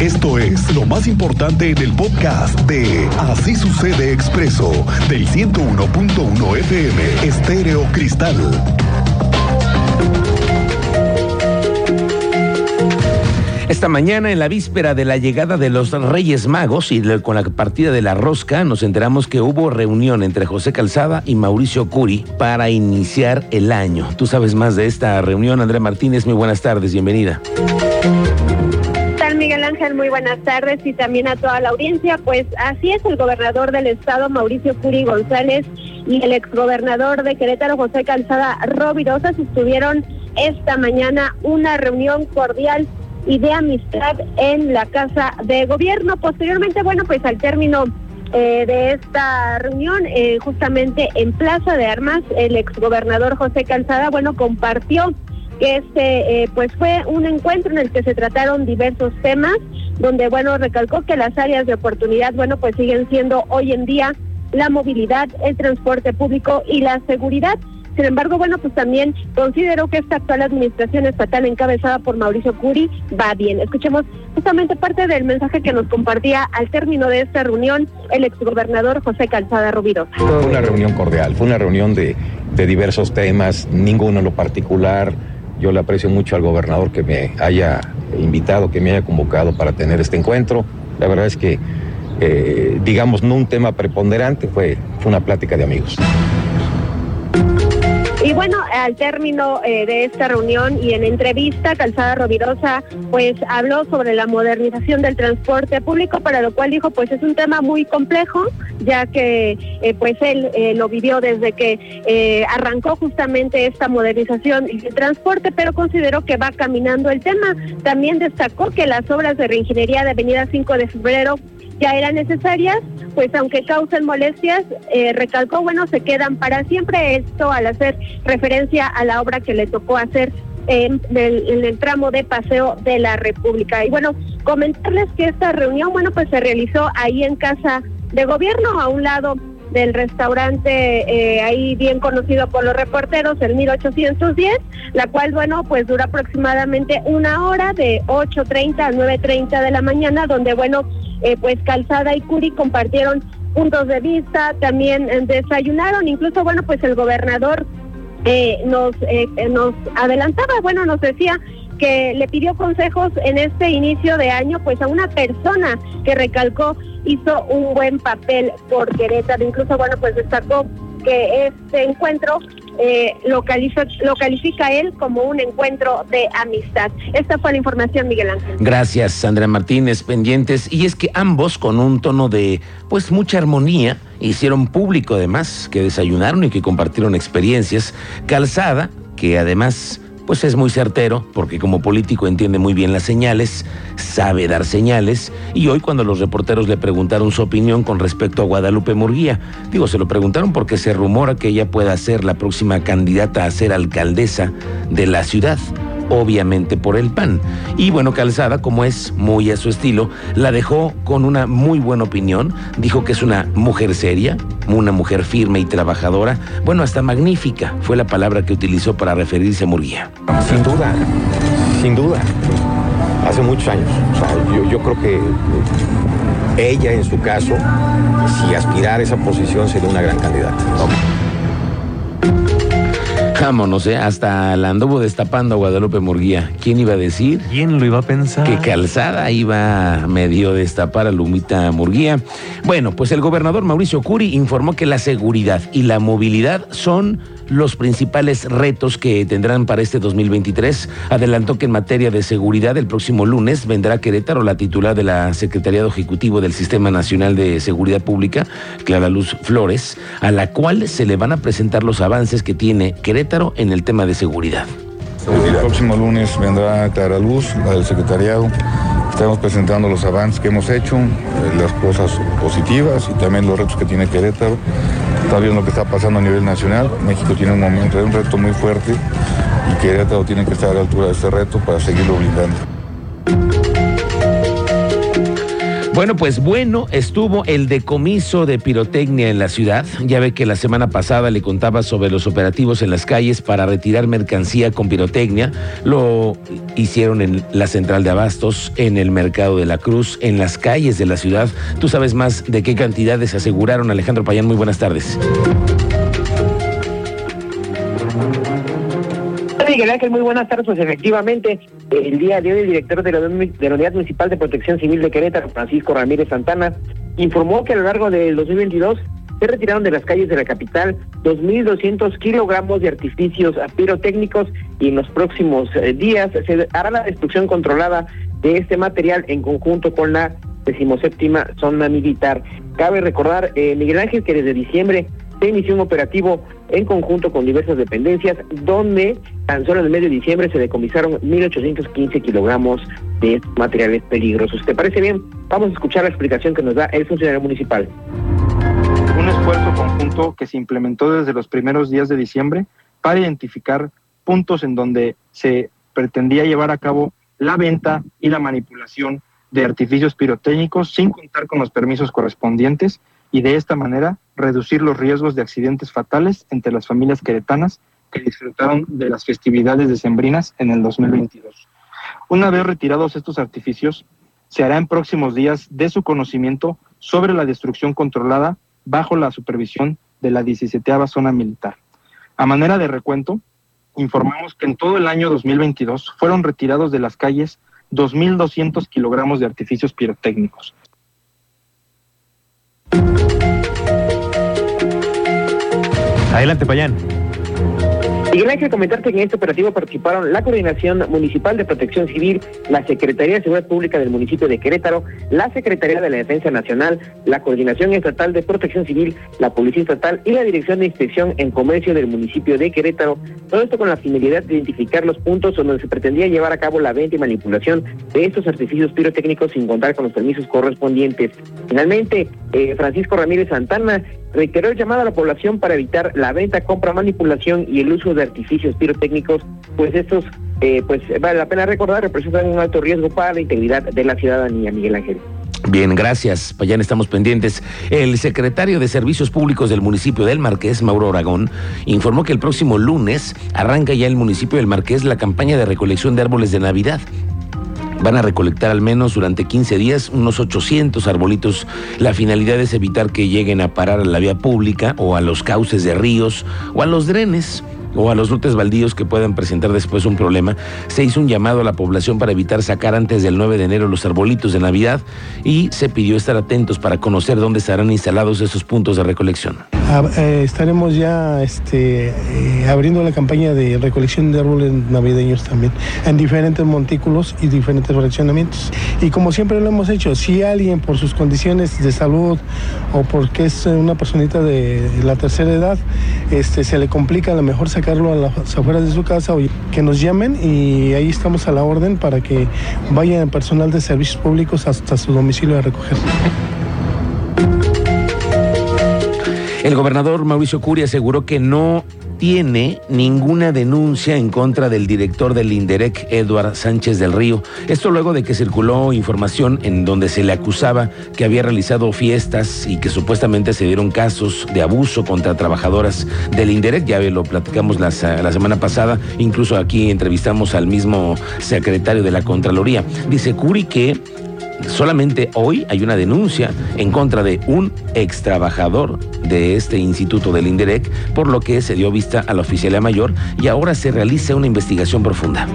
Esto es lo más importante en el podcast de Así sucede expreso del 101.1 FM Estéreo Cristal. Esta mañana, en la víspera de la llegada de los Reyes Magos y con la partida de la rosca, nos enteramos que hubo reunión entre José Calzada y Mauricio Curi para iniciar el año. Tú sabes más de esta reunión, Andrea Martínez. Muy buenas tardes, bienvenida. Muy buenas tardes y también a toda la audiencia. Pues así es, el gobernador del estado, Mauricio Curi González, y el exgobernador de Querétaro, José Calzada Rovirosa, sostuvieron esta mañana una reunión cordial y de amistad en la Casa de Gobierno. Posteriormente, bueno, pues al término eh, de esta reunión, eh, justamente en Plaza de Armas, el exgobernador José Calzada, bueno, compartió este, eh, pues fue un encuentro en el que se trataron diversos temas, donde, bueno, recalcó que las áreas de oportunidad, bueno, pues siguen siendo hoy en día la movilidad, el transporte público y la seguridad. Sin embargo, bueno, pues también considero que esta actual administración estatal encabezada por Mauricio Curi va bien. Escuchemos justamente parte del mensaje que nos compartía al término de esta reunión el exgobernador José Calzada Rubiro. Fue una reunión cordial, fue una reunión de, de diversos temas, ninguno en lo particular. Yo le aprecio mucho al gobernador que me haya invitado, que me haya convocado para tener este encuentro. La verdad es que, eh, digamos, no un tema preponderante, fue, fue una plática de amigos. Bueno, al término eh, de esta reunión y en entrevista, Calzada Rovirosa pues habló sobre la modernización del transporte público, para lo cual dijo pues es un tema muy complejo, ya que eh, pues él eh, lo vivió desde que arrancó justamente esta modernización del transporte, pero consideró que va caminando el tema. También destacó que las obras de reingeniería de Avenida 5 de Febrero ya eran necesarias, pues aunque causen molestias, eh, recalcó, bueno, se quedan para siempre esto al hacer referencia a la obra que le tocó hacer en el, tramo de paseo de la República. Y bueno, comentarles que esta reunión, bueno, pues se realizó ahí en Casa de Gobierno, a un lado del restaurante eh, ahí bien conocido por los reporteros, el 1810, la cual, bueno, pues dura aproximadamente una hora de 8.30 a 9.30 de la mañana, donde, bueno, eh, pues Calzada y Curi compartieron puntos de vista, también eh, desayunaron, incluso bueno, pues el gobernador eh, nos, nos adelantaba, bueno, nos decía que le pidió consejos en este inicio de año, pues a una persona que recalcó hizo un buen papel por Querétaro, incluso bueno, pues destacó que este encuentro eh, lo, califica, él como un encuentro de amistad. Esta fue la información, Miguel Ángel. Gracias, Andrea Martínez, pendientes. Y es que ambos, con un tono de, pues, mucha armonía, hicieron público además que desayunaron y que compartieron experiencias. Calzada, que además pues es muy certero, porque como político entiende muy bien las señales, sabe dar señales, y hoy cuando los reporteros le preguntaron su opinión con respecto a Guadalupe Murguía, digo, se lo preguntaron porque se rumora que ella pueda ser la próxima candidata a ser alcaldesa de la ciudad obviamente por el PAN. Y bueno, Calzada, como es muy a su estilo, la dejó con una muy buena opinión. Dijo que es una mujer seria, una mujer firme y trabajadora. Bueno, hasta magnífica fue la palabra que utilizó para referirse a Murguía. Sin duda, sin duda. Hace muchos años. O sea, yo, creo que ella, en su caso, si aspirara a esa posición, sería una gran candidata. Vámonos, ¿eh? Hasta la anduvo destapando a Guadalupe Murguía. ¿Quién iba a decir? ¿Quién lo iba a pensar? Que Calzada iba medio destapar a Lumita Murguía. Bueno, pues el gobernador Mauricio Curi informó que la seguridad y la movilidad son los principales retos que tendrán para este 2023. Adelantó que en materia de seguridad el próximo lunes vendrá Querétaro la titular de la Secretariado Ejecutivo del Sistema Nacional de Seguridad Pública, Clara Luz Flores, a la cual se le van a presentar los avances que tiene Querétaro en el tema de seguridad. El próximo lunes vendrá Clara Luz, la del secretariado. Estamos presentando los avances que hemos hecho, eh, las cosas positivas y también los retos que tiene Querétaro. Está viendo lo que está pasando a nivel nacional. México tiene un momento, un reto muy fuerte y Querétaro tiene que estar a la altura de este reto para seguirlo blindando. Bueno, pues bueno estuvo el decomiso de pirotecnia en la ciudad. Ya ve que la semana pasada le contaba sobre los operativos en las calles para retirar mercancía con pirotecnia. Lo hicieron en la central de abastos, en el mercado de la Cruz, en las calles de la ciudad. Tú sabes más de qué cantidades se aseguraron. Alejandro Payán, muy buenas tardes. Miguel Ángel, muy buenas tardes. Pues efectivamente, el día de hoy el director de la, Unidad Municipal de Protección Civil de Querétaro, Francisco Ramírez Santana, informó que a lo largo del 2022 se retiraron de las calles de la capital 2.200 kilogramos de artificios pirotécnicos y en los próximos eh, días se hará la destrucción controlada de este material en conjunto con la decimoséptima zona militar. Cabe recordar, eh, Miguel Ángel, que desde diciembre se inició un operativo en conjunto con diversas dependencias, donde tan solo en el mes de diciembre se decomisaron 1.815 kilogramos de materiales peligrosos. ¿Te parece bien? Vamos a escuchar la explicación que nos da el funcionario municipal. Un esfuerzo conjunto que se implementó desde los primeros días de diciembre para identificar puntos en donde se pretendía llevar a cabo la venta y la manipulación de artificios pirotécnicos sin contar con los permisos correspondientes y de esta manera reducir los riesgos de accidentes fatales entre las familias queretanas que disfrutaron de las festividades decembrinas en el 2022. Una vez retirados estos artificios, se hará en próximos días de su conocimiento sobre la destrucción controlada bajo la supervisión de la 17 zona militar. A manera de recuento, informamos que en todo el año 2022 fueron retirados de las calles 2.200 kilogramos de artificios pirotécnicos, Adelante, Payán. Y gracias comentarte que en este operativo participaron la Coordinación Municipal de Protección Civil, la Secretaría de Seguridad Pública del municipio de Querétaro, la Secretaría de la Defensa Nacional, la Coordinación Estatal de Protección Civil, la Policía Estatal y la Dirección de Inspección en Comercio del municipio de Querétaro. Todo esto con la finalidad de identificar los puntos donde se pretendía llevar a cabo la venta y manipulación de estos artificios pirotécnicos sin contar con los permisos correspondientes. Finalmente, eh, Francisco Ramírez Santana reiteró el llamado a la población para evitar la venta, compra, manipulación y el uso de artificios pirotécnicos, pues estos, eh, pues vale la pena recordar, representan un alto riesgo para la integridad de la ciudadanía, Miguel Ángel. Bien, gracias. Payán, estamos pendientes. El secretario de Servicios Públicos del municipio del Marqués, Mauro Aragón, informó que el próximo lunes arranca ya el municipio del Marqués la campaña de recolección de árboles de Navidad. Van a recolectar al menos durante 15 días unos 800 arbolitos. La finalidad es evitar que lleguen a parar a la vía pública o a los cauces de ríos o a los drenes o a los lotes baldíos que puedan presentar después un problema, se hizo un llamado a la población para evitar sacar antes del 9 de enero los arbolitos de Navidad y se pidió estar atentos para conocer dónde estarán instalados esos puntos de recolección. Eh, estaremos ya este, eh, abriendo la campaña de recolección de árboles navideños también en diferentes montículos y diferentes fraccionamientos. Y como siempre lo hemos hecho, si alguien por sus condiciones de salud o porque es una personita de la tercera edad, este, se le complica a lo mejor sacarlo a las afueras de su casa o que nos llamen y ahí estamos a la orden para que vaya el personal de servicios públicos hasta su domicilio a recoger. El gobernador Mauricio Curi aseguró que no tiene ninguna denuncia en contra del director del INDEREC, Eduard Sánchez del Río. Esto luego de que circuló información en donde se le acusaba que había realizado fiestas y que supuestamente se dieron casos de abuso contra trabajadoras del INDEREC. Ya lo platicamos la, la semana pasada, incluso aquí entrevistamos al mismo secretario de la Contraloría. Dice Curi que solamente hoy hay una denuncia en contra de un ex trabajador de este instituto del INDEREC, por lo que se dio vista a la oficialía mayor y ahora se realiza una investigación profunda.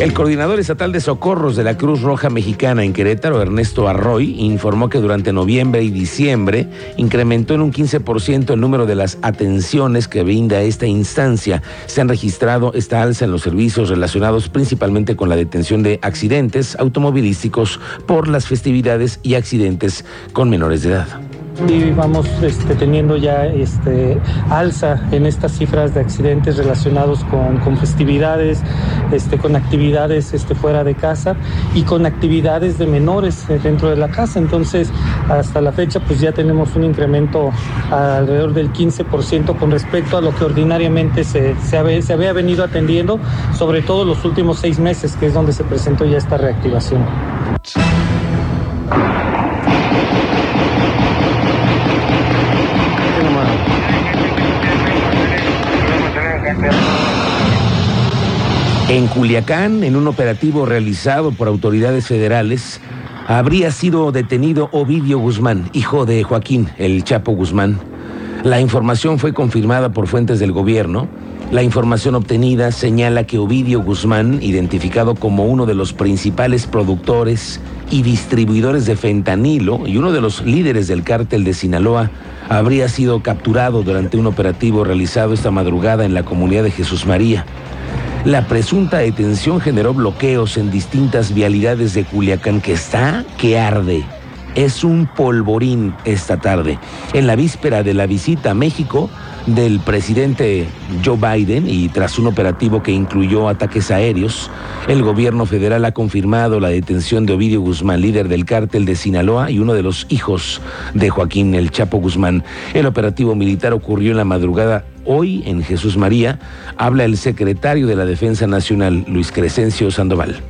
El coordinador estatal de socorros de la Cruz Roja Mexicana en Querétaro, Ernesto Arroy, informó que durante noviembre y diciembre incrementó en un 15% el número de las atenciones que brinda esta instancia. Se han registrado esta alza en los servicios relacionados principalmente con la detención de accidentes automovilísticos por las festividades y accidentes con menores de edad. Y vamos este, teniendo ya este, alza en estas cifras de accidentes relacionados con, festividades, este, con actividades fuera de casa y con actividades de menores eh, dentro de la casa. Entonces, hasta la fecha, pues ya tenemos un incremento alrededor del 15% con respecto a lo que ordinariamente se, se había venido atendiendo, sobre todo los últimos seis meses, que es donde se presentó ya esta reactivación. En Culiacán, en un operativo realizado por autoridades federales, habría sido detenido Ovidio Guzmán, hijo de Joaquín, el Chapo Guzmán. La información fue confirmada por fuentes del gobierno. La información obtenida señala que Ovidio Guzmán, identificado como uno de los principales productores y distribuidores de fentanilo y uno de los líderes del cártel de Sinaloa, habría sido capturado durante un operativo realizado esta madrugada en la comunidad de Jesús María. La presunta detención generó bloqueos en distintas vialidades de Culiacán que está que arde. Es un polvorín esta tarde. En la víspera de la visita a México del presidente Joe Biden y tras un operativo que incluyó ataques aéreos, el gobierno federal ha confirmado la detención de Ovidio Guzmán, líder del cártel de Sinaloa y uno de los hijos de Joaquín El Chapo Guzmán. El operativo militar ocurrió en la madrugada hoy en Jesús María. Habla el secretario de la Defensa Nacional, Luis Crescencio Sandoval.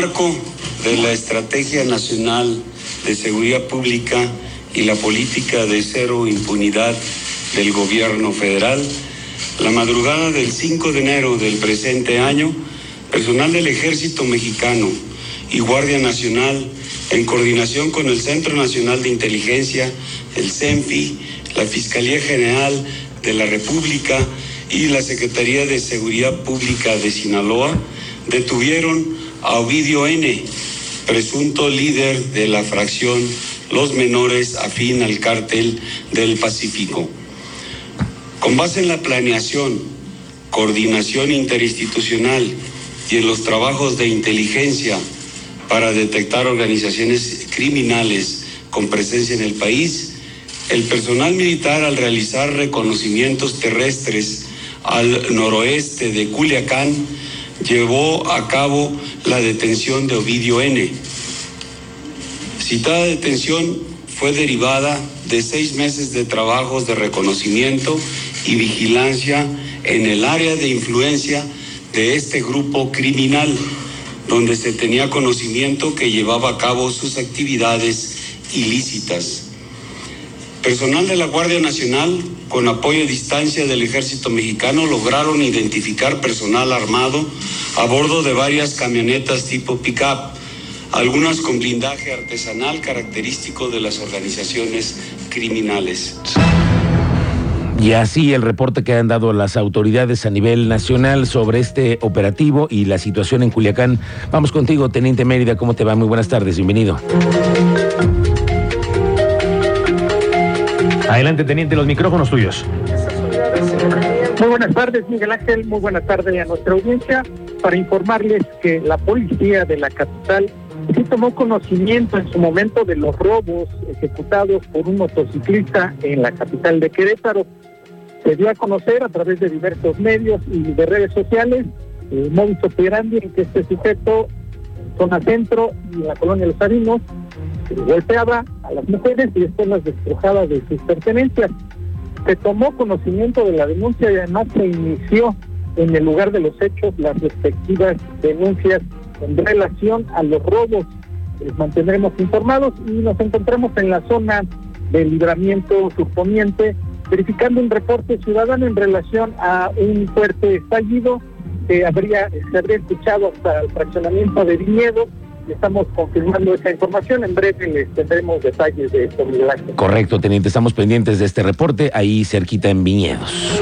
Marco de la Estrategia Nacional de Seguridad Pública y la política de cero impunidad del gobierno federal, la madrugada del 5 de enero del presente año, personal del Ejército Mexicano y Guardia Nacional, en coordinación con el Centro Nacional de Inteligencia, el CENFI, la Fiscalía General de la República y la Secretaría de Seguridad Pública de Sinaloa, detuvieron a Ovidio N., presunto líder de la fracción Los Menores afín al cártel del Pacífico. Con base en la planeación, coordinación interinstitucional y en los trabajos de inteligencia para detectar organizaciones criminales con presencia en el país, el personal militar al realizar reconocimientos terrestres al noroeste de Culiacán llevó a cabo la detención de Ovidio N. Citada detención fue derivada de seis meses de trabajos de reconocimiento y vigilancia en el área de influencia de este grupo criminal, donde se tenía conocimiento que llevaba a cabo sus actividades ilícitas. Personal de la Guardia Nacional, con apoyo a distancia del Ejército Mexicano, lograron identificar personal armado a bordo de varias camionetas tipo pick-up, algunas con blindaje artesanal característico de las organizaciones criminales. Y así el reporte que han dado las autoridades a nivel nacional sobre este operativo y la situación en Culiacán. Vamos contigo, Teniente Mérida, ¿cómo te va? Muy buenas tardes, bienvenido. Adelante, Teniente, los micrófonos tuyos. Muy buenas tardes, Miguel Ángel. Muy buenas tardes a nuestra audiencia. Para informarles que la policía de la capital sí tomó conocimiento en su momento de los robos ejecutados por un motociclista en la capital de Querétaro. Se dio a conocer a través de diversos medios y de redes sociales el modus operandi en que este sujeto, zona centro y en la colonia Los Harinos, golpeaba a las mujeres y después las destrujaba de sus pertenencias. Se tomó conocimiento de la denuncia y además se inició en el lugar de los hechos las respectivas denuncias en relación a los robos. Les mantendremos informados y nos encontramos en la zona del libramiento surponiente verificando un reporte ciudadano en relación a un fuerte estallido que habría, se habría escuchado hasta el fraccionamiento de viñedos estamos confirmando esta información. En breve les tendremos detalles de esto, Miguel. Correcto, teniente. Estamos pendientes de este reporte ahí cerquita en Viñedos.